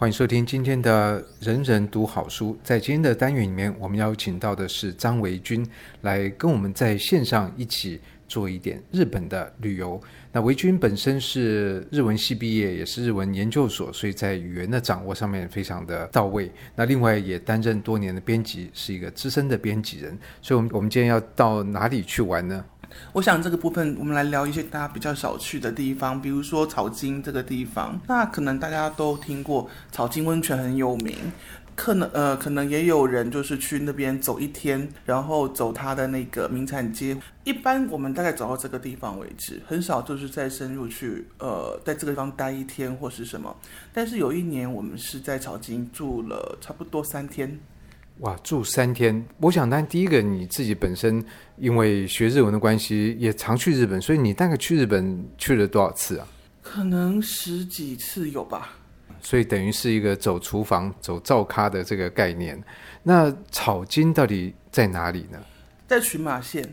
欢迎收听今天的《人人读好书》。在今天的单元里面，我们邀请到的是张维军，来跟我们在线上一起做一点日本的旅游。那维军本身是日文系毕业，也是日文研究所，所以在语言的掌握上面非常的到位。那另外也担任多年的编辑，是一个资深的编辑人。所以，我们我们今天要到哪里去玩呢？我想这个部分，我们来聊一些大家比较少去的地方，比如说草津这个地方。那可能大家都听过草津温泉很有名，可能呃可能也有人就是去那边走一天，然后走它的那个名产街。一般我们大概走到这个地方为止，很少就是再深入去呃在这个地方待一天或是什么。但是有一年我们是在草津住了差不多三天。哇，住三天！我想，但第一个你自己本身因为学日文的关系，也常去日本，所以你大概去日本去了多少次啊？可能十几次有吧。所以等于是一个走厨房、走灶咖的这个概念。那草津到底在哪里呢？在群马县。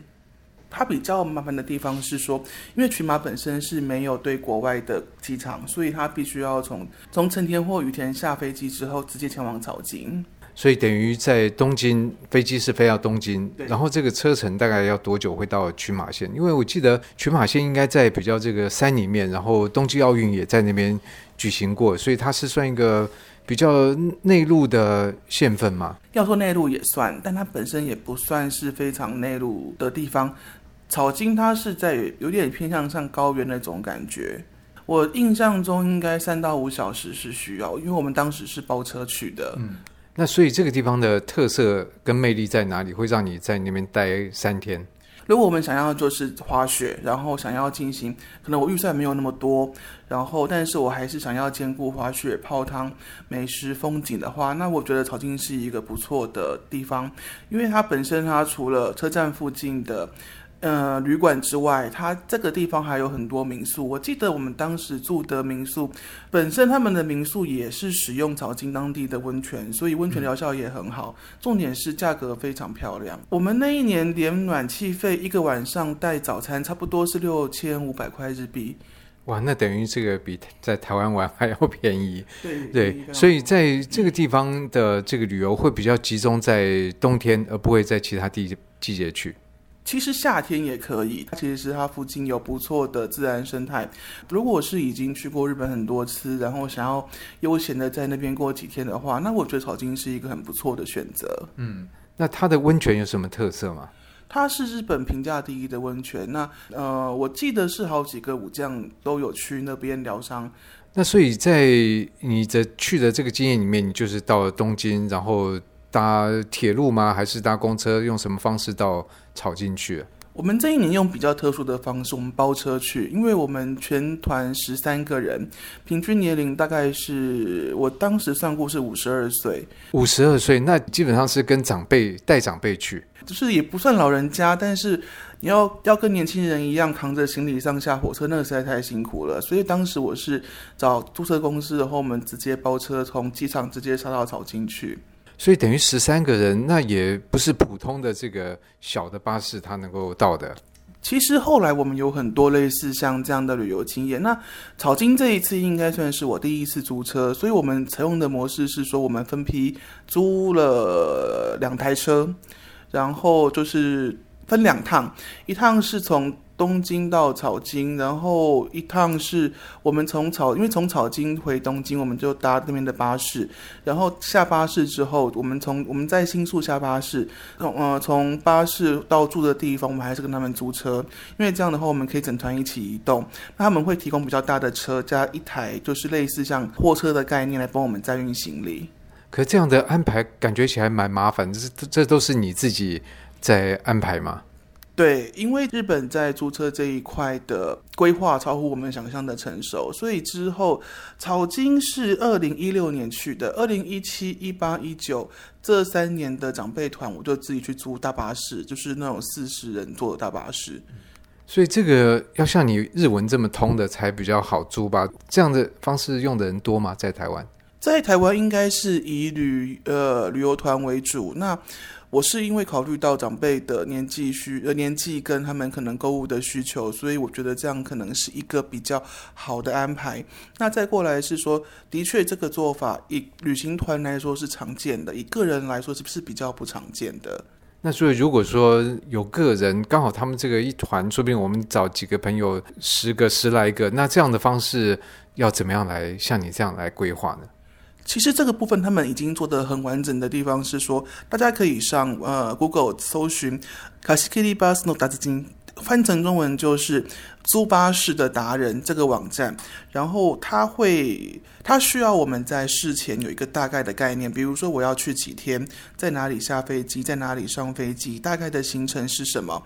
它比较麻烦的地方是说，因为群马本身是没有对国外的机场，所以它必须要从从成田或羽田下飞机之后，直接前往草津。所以等于在东京，飞机是飞到东京，然后这个车程大概要多久会到群马县？因为我记得群马县应该在比较这个山里面，然后冬季奥运也在那边举行过，所以它是算一个比较内陆的县份嘛？要说内陆也算，但它本身也不算是非常内陆的地方。草津它是在有点偏向像高原那种感觉，我印象中应该三到五小时是需要，因为我们当时是包车去的。嗯。那所以这个地方的特色跟魅力在哪里？会让你在那边待三天？如果我们想要就是滑雪，然后想要进行，可能我预算没有那么多，然后但是我还是想要兼顾滑雪、泡汤、美食、风景的话，那我觉得草津是一个不错的地方，因为它本身它除了车站附近的。呃，旅馆之外，它这个地方还有很多民宿。我记得我们当时住的民宿，本身他们的民宿也是使用草津当地的温泉，所以温泉疗效也很好。重点是价格非常漂亮。我们那一年连暖气费一个晚上带早餐，差不多是六千五百块日币。哇，那等于这个比在台湾玩还要便宜。对对，所以在这个地方的这个旅游会比较集中在冬天，而不会在其他地季节去。其实夏天也可以，其实是它附近有不错的自然生态。如果是已经去过日本很多次，然后想要悠闲的在那边过几天的话，那我觉得草津是一个很不错的选择。嗯，那它的温泉有什么特色吗？它是日本评价第一的温泉。那呃，我记得是好几个武将都有去那边疗伤。那所以在你的去的这个经验里面，你就是到了东京，然后。搭铁路吗？还是搭公车？用什么方式到草进去？我们这一年用比较特殊的方式，我们包车去，因为我们全团十三个人，平均年龄大概是我当时算过是五十二岁。五十二岁，那基本上是跟长辈带长辈去，就是也不算老人家，但是你要要跟年轻人一样扛着行李上下火车，那个实在太辛苦了。所以当时我是找租车公司，然后我们直接包车从机场直接杀到草津去。所以等于十三个人，那也不是普通的这个小的巴士，它能够到的。其实后来我们有很多类似像这样的旅游经验。那草金这一次应该算是我第一次租车，所以我们采用的模式是说，我们分批租了两台车，然后就是分两趟，一趟是从。东京到草津，然后一趟是我们从草，因为从草津回东京，我们就搭那边的巴士，然后下巴士之后，我们从我们在新宿下巴士，从呃从巴士到住的地方，我们还是跟他们租车，因为这样的话我们可以整团一起移动，那他们会提供比较大的车，加一台就是类似像货车的概念来帮我们载运行李。可这样的安排感觉起来蛮麻烦，这这都是你自己在安排吗？对，因为日本在租车这一块的规划超乎我们想象的成熟，所以之后草金是二零一六年去的，二零一七、一八、一九这三年的长辈团，我就自己去租大巴士，就是那种四十人坐的大巴士。所以这个要像你日文这么通的才比较好租吧？这样的方式用的人多吗？在台湾？在台湾应该是以旅呃旅游团为主。那我是因为考虑到长辈的年纪需呃年纪跟他们可能购物的需求，所以我觉得这样可能是一个比较好的安排。那再过来是说，的确这个做法以旅行团来说是常见的，以个人来说是不是比较不常见的？那所以如果说有个人刚好他们这个一团，说不定我们找几个朋友，十个十来个，那这样的方式要怎么样来像你这样来规划呢？其实这个部分他们已经做得很完整的地方是说，大家可以上呃 Google 搜寻贷し切りバスの达人，翻成中文就是租巴士的达人这个网站。然后他会，他需要我们在事前有一个大概的概念，比如说我要去几天，在哪里下飞机，在哪里上飞机，大概的行程是什么。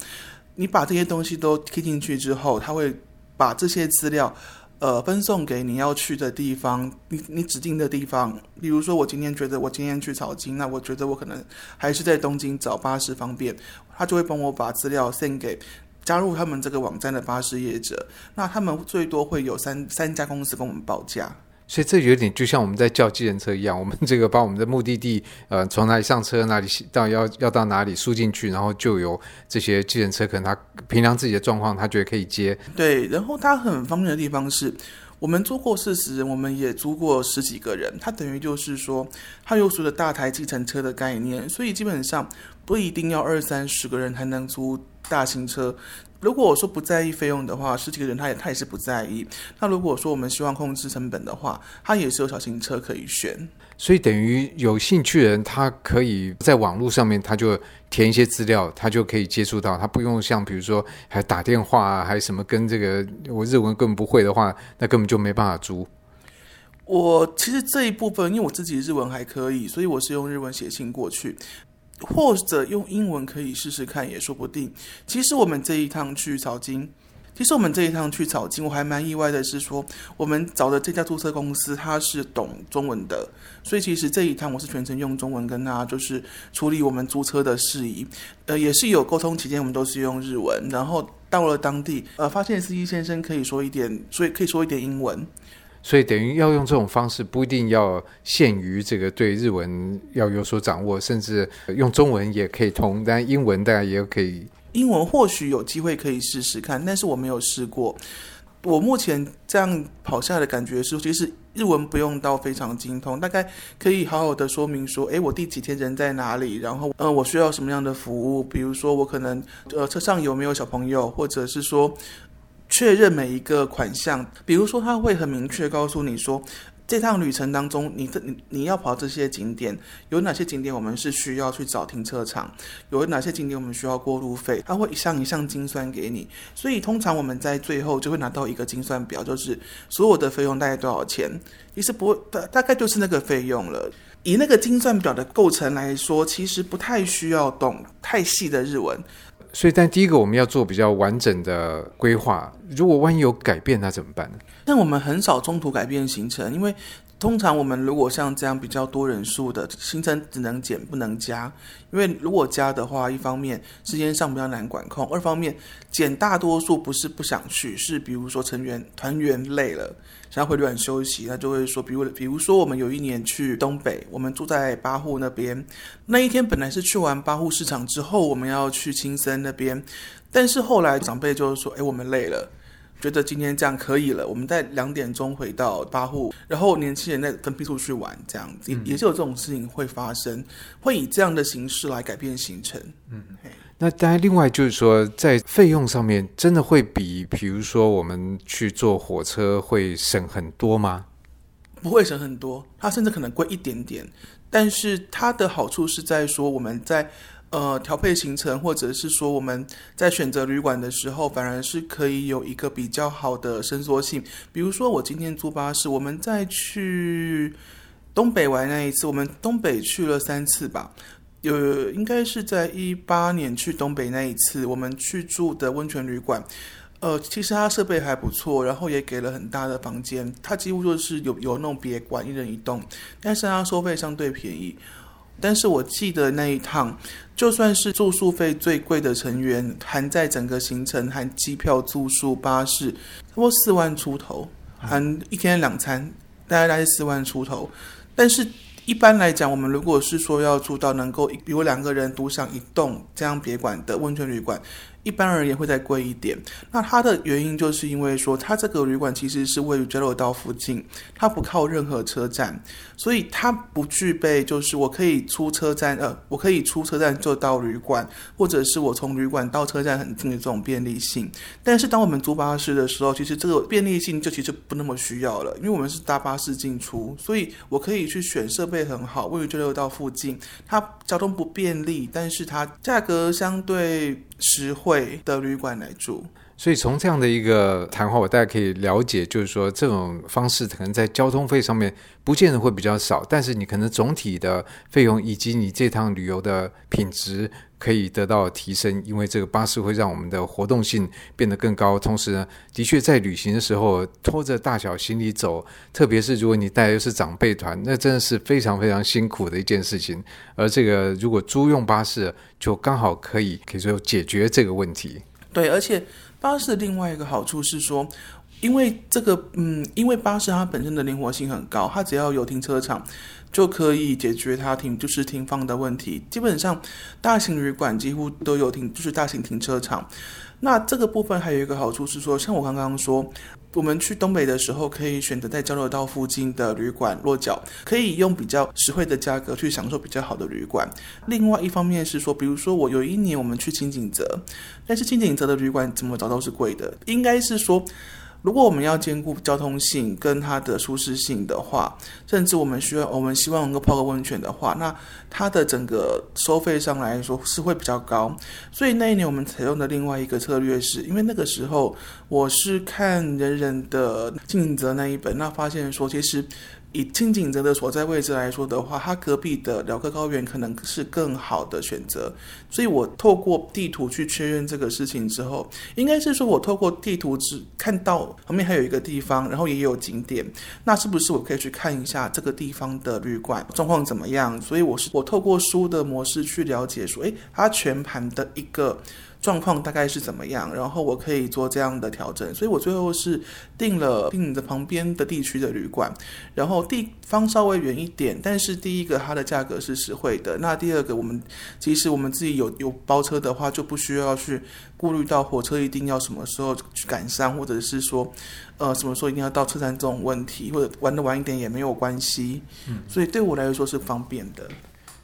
你把这些东西都贴进去之后，他会把这些资料。 呃，分送给你要去的地方，你你指定的地方，比如说我今天觉得我今天去草津，那我觉得我可能还是在东京找巴士方便，他就会帮我把资料送给加入他们这个网站的巴士业者，那他们最多会有三三家公司跟我们报价。所以这有点就像我们在叫计程车一样，我们这个把我们的目的地，呃，从哪里上车，哪里到要要到哪里输进去，然后就有这些计程车，可能他平常自己的状况，他觉得可以接。对，然后他很方便的地方是，我们租过四十人，我们也租过十几个人，他等于就是说，他有所谓的大台计程车的概念，所以基本上不一定要二三十个人才能租大型车。如果我说不在意费用的话，十几个人他也他也是不在意。那如果说我们希望控制成本的话，他也是有小型车可以选。所以等于有兴趣的人，他可以在网络上面，他就填一些资料，他就可以接触到，他不用像比如说还打电话啊，还什么跟这个我日文根本不会的话，那根本就没办法租。我其实这一部分，因为我自己日文还可以，所以我是用日文写信过去。或者用英文可以试试看，也说不定。其实我们这一趟去草津，其实我们这一趟去草津，我还蛮意外的是说，我们找的这家租车公司它是懂中文的，所以其实这一趟我是全程用中文跟他就是处理我们租车的事宜。呃，也是有沟通期间，我们都是用日文，然后到了当地，呃，发现司机先生可以说一点，所以可以说一点英文。所以等于要用这种方式，不一定要限于这个对日文要有所掌握，甚至用中文也可以通，但英文大家也可以。英文或许有机会可以试试看，但是我没有试过。我目前这样跑下来的感觉是，其实日文不用到非常精通，大概可以好好的说明说，诶，我第几天人在哪里，然后，呃，我需要什么样的服务，比如说我可能，呃，车上有没有小朋友，或者是说。确认每一个款项，比如说他会很明确告诉你说，这趟旅程当中，你这你你要跑这些景点，有哪些景点我们是需要去找停车场，有哪些景点我们需要过路费，他会一项一项精算给你。所以通常我们在最后就会拿到一个精算表，就是所有的费用大概多少钱，其实不会大大概就是那个费用了。以那个精算表的构成来说，其实不太需要懂太细的日文。所以，但第一个我们要做比较完整的规划。如果万一有改变，那怎么办呢？但我们很少中途改变行程，因为通常我们如果像这样比较多人数的行程，只能减不能加。因为如果加的话，一方面时间上比较难管控，二方面减大多数不是不想去，是比如说成员团员累了，想要回旅馆休息，那就会说，比如比如说我们有一年去东北，我们住在八户那边，那一天本来是去完八户市场之后，我们要去青森那边，但是后来长辈就是说，哎，我们累了。觉得今天这样可以了，我们在两点钟回到八户，然后年轻人再分批出去玩，这样子、嗯、也是有这种事情会发生，会以这样的形式来改变行程。嗯，那当然，另外就是说，在费用上面，真的会比，比如说我们去坐火车会省很多吗？不会省很多，它甚至可能贵一点点，但是它的好处是在说我们在。呃，调配行程，或者是说我们在选择旅馆的时候，反而是可以有一个比较好的伸缩性。比如说，我今天租巴士，我们在去东北玩那一次，我们东北去了三次吧。有应该是在一八年去东北那一次，我们去住的温泉旅馆。呃，其实它设备还不错，然后也给了很大的房间，它几乎就是有有那种别馆，一人一栋，但是它收费相对便宜。但是我记得那一趟，就算是住宿费最贵的成员，含在整个行程，含机票、住宿、巴士，差不多四万出头，含一天两餐，大概大概四万出头。但是。一般来讲，我们如果是说要住到能够比如两个人独享一栋这样别馆的温泉旅馆。一般而言会再贵一点，那它的原因就是因为说，它这个旅馆其实是位于交流道附近，它不靠任何车站，所以它不具备就是我可以出车站，呃，我可以出车站就到旅馆，或者是我从旅馆到车站很近的这种便利性。但是当我们租巴士的时候，其实这个便利性就其实不那么需要了，因为我们是搭巴士进出，所以我可以去选设备很好，位于交流道附近，它交通不便利，但是它价格相对实惠的旅馆来住，所以从这样的一个谈话，我大家可以了解，就是说这种方式可能在交通费上面不见得会比较少，但是你可能总体的费用以及你这趟旅游的品质可以得到提升，因为这个巴士会让我们的活动性变得更高。同时呢，的确在旅行的时候拖着大小行李走，特别是如果你带的是长辈团，那真的是非常非常辛苦的一件事情。而这个如果租用巴士，就刚好可以可以说解决这个问题。对，而且巴士的另外一个好处是说，因为这个嗯，因为巴士它本身的灵活性很高，它只要有停车场。就可以解决它停就是停放的问题。基本上，大型旅馆几乎都有停，就是大型停车场。那这个部分还有一个好处是说，像我刚刚说，我们去东北的时候，可以选择在交流道附近的旅馆落脚，可以用比较实惠的价格去享受比较好的旅馆。另外一方面是说，比如说我有一年我们去轻井泽，但是轻井泽的旅馆怎么找都是贵的，应该是说。如果我们要兼顾交通性跟它的舒适性的话，甚至我们需要，我们希望能够泡个温泉的话，那它的整个收费上来说是会比较高。所以那一年我们采用的另外一个策略是，因为那个时候我是看人人的尽责那一本，那发现说其实。以轻井泽的所在位置来说的话，它隔壁的辽河高原可能是更好的选择。所以我透过地图去确认这个事情之后，应该是说我透过地图只看到旁边还有一个地方，然后也有景点，那是不是我可以去看一下这个地方的旅馆状况怎么样？所以我是我透过书的模式去了解说，诶，它全盘的一个。状况大概是怎么样？然后我可以做这样的调整，所以我最后是订了订的旁边的地区的旅馆，然后地方稍微远一点，但是第一个它的价格是实惠的。那第二个，我们即使我们自己有有包车的话，就不需要去顾虑到火车一定要什么时候去赶上，或者是说，呃，什么时候一定要到车站这种问题，或者玩的晚一点也没有关系。嗯，所以对我来说是方便的。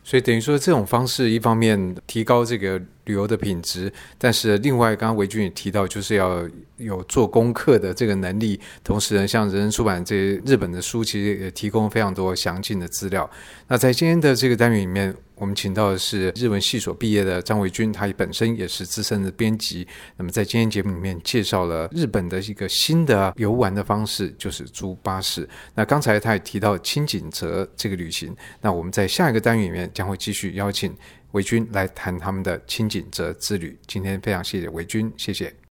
所以等于说这种方式，一方面提高这个。旅游的品质，但是另外，刚刚维君也提到，就是要有做功课的这个能力。同时呢，像人人出版这些日本的书，其实也提供非常多详尽的资料。那在今天的这个单元里面，我们请到的是日文系所毕业的张维军，他本身也是资深的编辑。那么在今天节目里面介绍了日本的一个新的游玩的方式，就是租巴士。那刚才他也提到轻井泽这个旅行。那我们在下一个单元里面将会继续邀请。维军来谈他们的轻井泽之旅。今天非常谢谢维军，谢谢。